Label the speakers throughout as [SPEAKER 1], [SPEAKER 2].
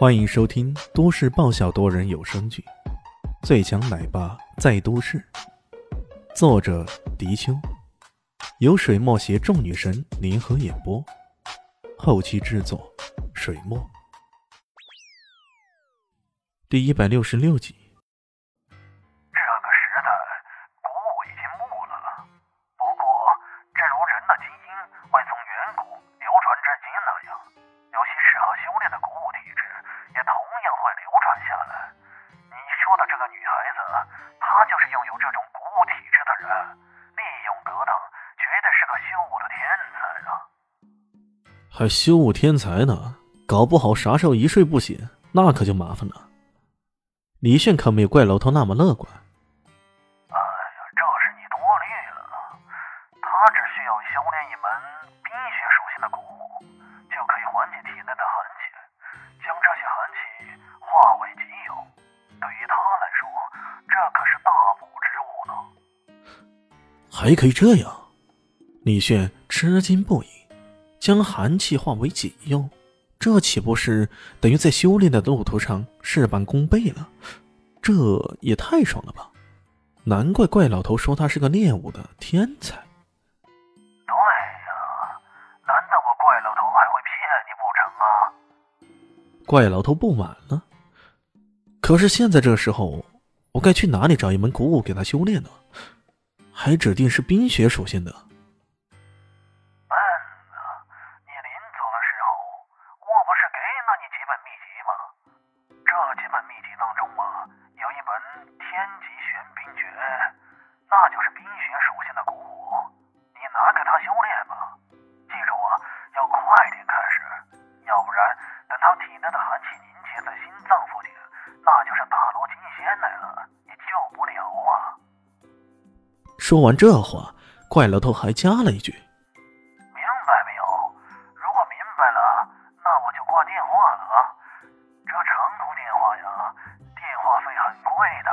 [SPEAKER 1] 欢迎收听都市爆笑多人有声剧《最强奶爸在都市》，作者：迪秋，由水墨携众女神联合演播，后期制作：水墨。第一百六十六集。还修武天才呢，搞不好啥时候一睡不醒，那可就麻烦了。李炫可没有怪老头那么乐观。
[SPEAKER 2] 哎呀，这是你多虑了，他只需要修炼一门冰雪属性的古武，就可以缓解体内的寒气，将这些寒气化为己有。对于他来说，这可是大补之物呢。
[SPEAKER 1] 还可以这样，李炫吃惊不已。将寒气化为己用，这岂不是等于在修炼的路途上事半功倍了？这也太爽了吧！难怪怪老头说他是个练武的天才。
[SPEAKER 2] 对呀，难道我怪老头还会骗你不成
[SPEAKER 1] 啊？怪老头不满了。可是现在这时候，我该去哪里找一门古武给他修炼呢？还指定是冰雪属性的。上附近，那就是大罗金仙来了也救不了啊说完这话，怪老头还加了一句：“
[SPEAKER 2] 明白没有？如果明白了，那我就挂电话了啊！这长途电话呀，电话费很贵的。”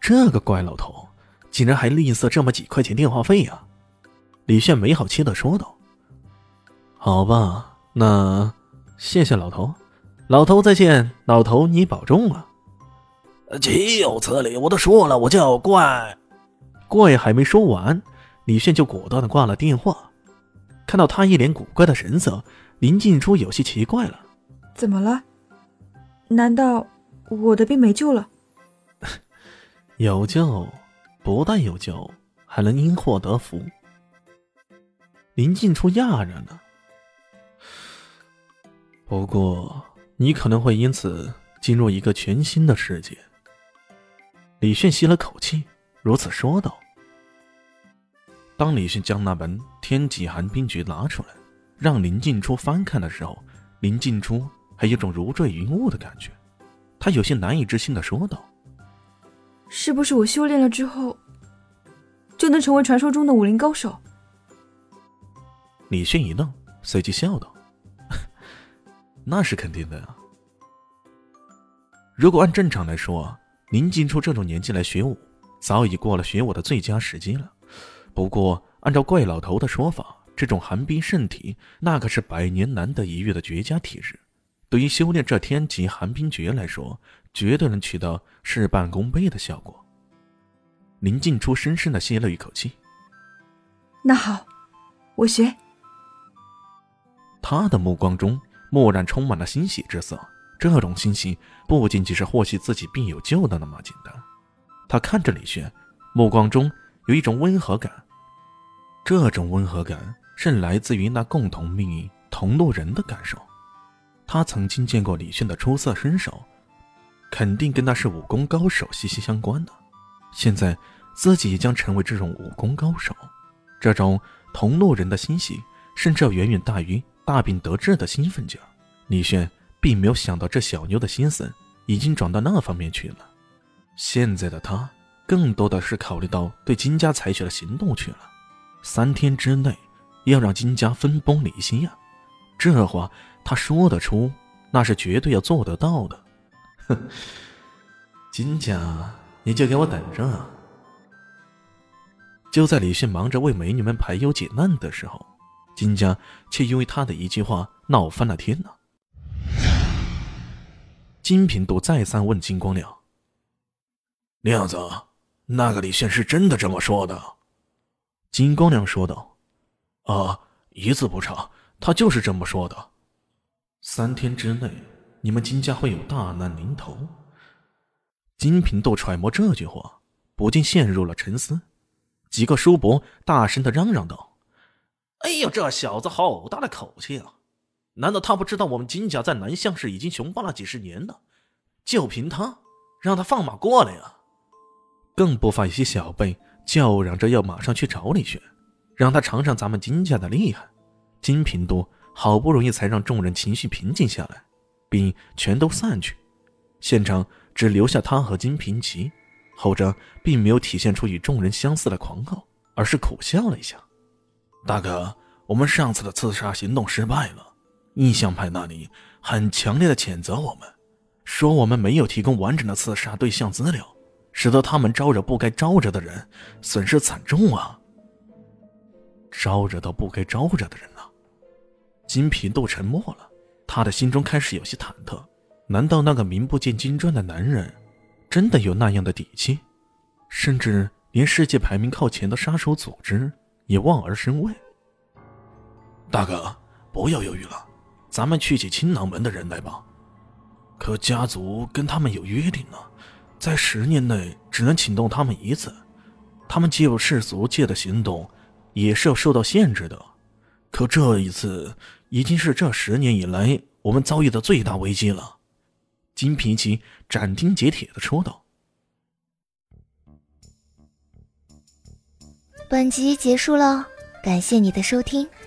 [SPEAKER 1] 这个怪老头竟然还吝啬这么几块钱电话费呀！李炫没好气的说道：“好吧，那谢谢老头，老头再见，老头你保重啊！”
[SPEAKER 3] 岂有此理！我都说了，我叫怪。
[SPEAKER 1] 怪还没说完，李炫就果断的挂了电话。看到他一脸古怪的神色，林静初有些奇怪了：“
[SPEAKER 4] 怎么了？难道我的病没救了？”“
[SPEAKER 1] 有救，不但有救，还能因祸得福。”林静初讶然了。不过，你可能会因此进入一个全新的世界。李炫吸了口气。如此说道。当李迅将那本《天启寒冰诀》拿出来，让林静初翻看的时候，林静初还有种如坠云雾的感觉。他有些难以置信的说道：“
[SPEAKER 4] 是不是我修炼了之后，就能成为传说中的武林高手？”
[SPEAKER 1] 李迅一愣，随即笑道：“那是肯定的呀。如果按正常来说，林静初这种年纪来学武。”早已过了学武的最佳时机了。不过，按照怪老头的说法，这种寒冰圣体，那可是百年难得一遇的绝佳体质。对于修炼这天级寒冰诀来说，绝对能取到事半功倍的效果。林静初深深的吸了一口气。
[SPEAKER 4] 那好，我学。
[SPEAKER 1] 他的目光中蓦然充满了欣喜之色。这种欣喜，不仅仅是获悉自己病有救的那么简单。他看着李轩，目光中有一种温和感。这种温和感是来自于那共同命运同路人的感受。他曾经见过李轩的出色身手，肯定跟他是武功高手息息相关的。现在自己也将成为这种武功高手，这种同路人的欣喜，甚至要远远大于大病得治的兴奋劲儿。李轩并没有想到，这小妞的心思已经转到那方面去了。现在的他更多的是考虑到对金家采取的行动去了，三天之内要让金家分崩离析呀！这话他说得出，那是绝对要做得到的。哼，金家，你就给我等着啊！就在李迅忙着为美女们排忧解难的时候，金家却因为他的一句话闹翻了天呢。金平度再三问金光亮：“
[SPEAKER 3] 亮子，那个李炫是真的这么说的？”
[SPEAKER 1] 金光亮说道：“
[SPEAKER 3] 啊，一字不差，他就是这么说的。
[SPEAKER 1] 三天之内，你们金家会有大难临头。”金平度揣摩这句话，不禁陷入了沉思。几个叔伯大声的嚷嚷道：“
[SPEAKER 5] 哎呦，这小子好大的口气啊！难道他不知道我们金家在南乡市已经雄霸了几十年了？就凭他，让他放马过来呀！”
[SPEAKER 1] 更不乏一些小辈叫嚷着要马上去找李玄，让他尝尝咱们金家的厉害。金平度好不容易才让众人情绪平静下来，并全都散去，现场只留下他和金平奇。后者并没有体现出与众人相似的狂傲，而是苦笑了一下：“
[SPEAKER 3] 大哥，我们上次的刺杀行动失败了，印象派那里很强烈的谴责我们，说我们没有提供完整的刺杀对象资料，使得他们招惹不该招惹的人，损失惨重啊！
[SPEAKER 1] 招惹到不该招惹的人了。”金皮豆沉默了，他的心中开始有些忐忑：难道那个名不见经传的男人？真的有那样的底气，甚至连世界排名靠前的杀手组织也望而生畏。
[SPEAKER 3] 大哥，不要犹豫了，咱们去起青囊门的人来吧。可家族跟他们有约定呢，在十年内只能请动他们一次，他们介入世俗界的行动也是要受到限制的。可这一次已经是这十年以来我们遭遇的最大危机了。
[SPEAKER 1] 金皮奇斩钉截铁的说道：“
[SPEAKER 6] 本集结束了，感谢你的收听，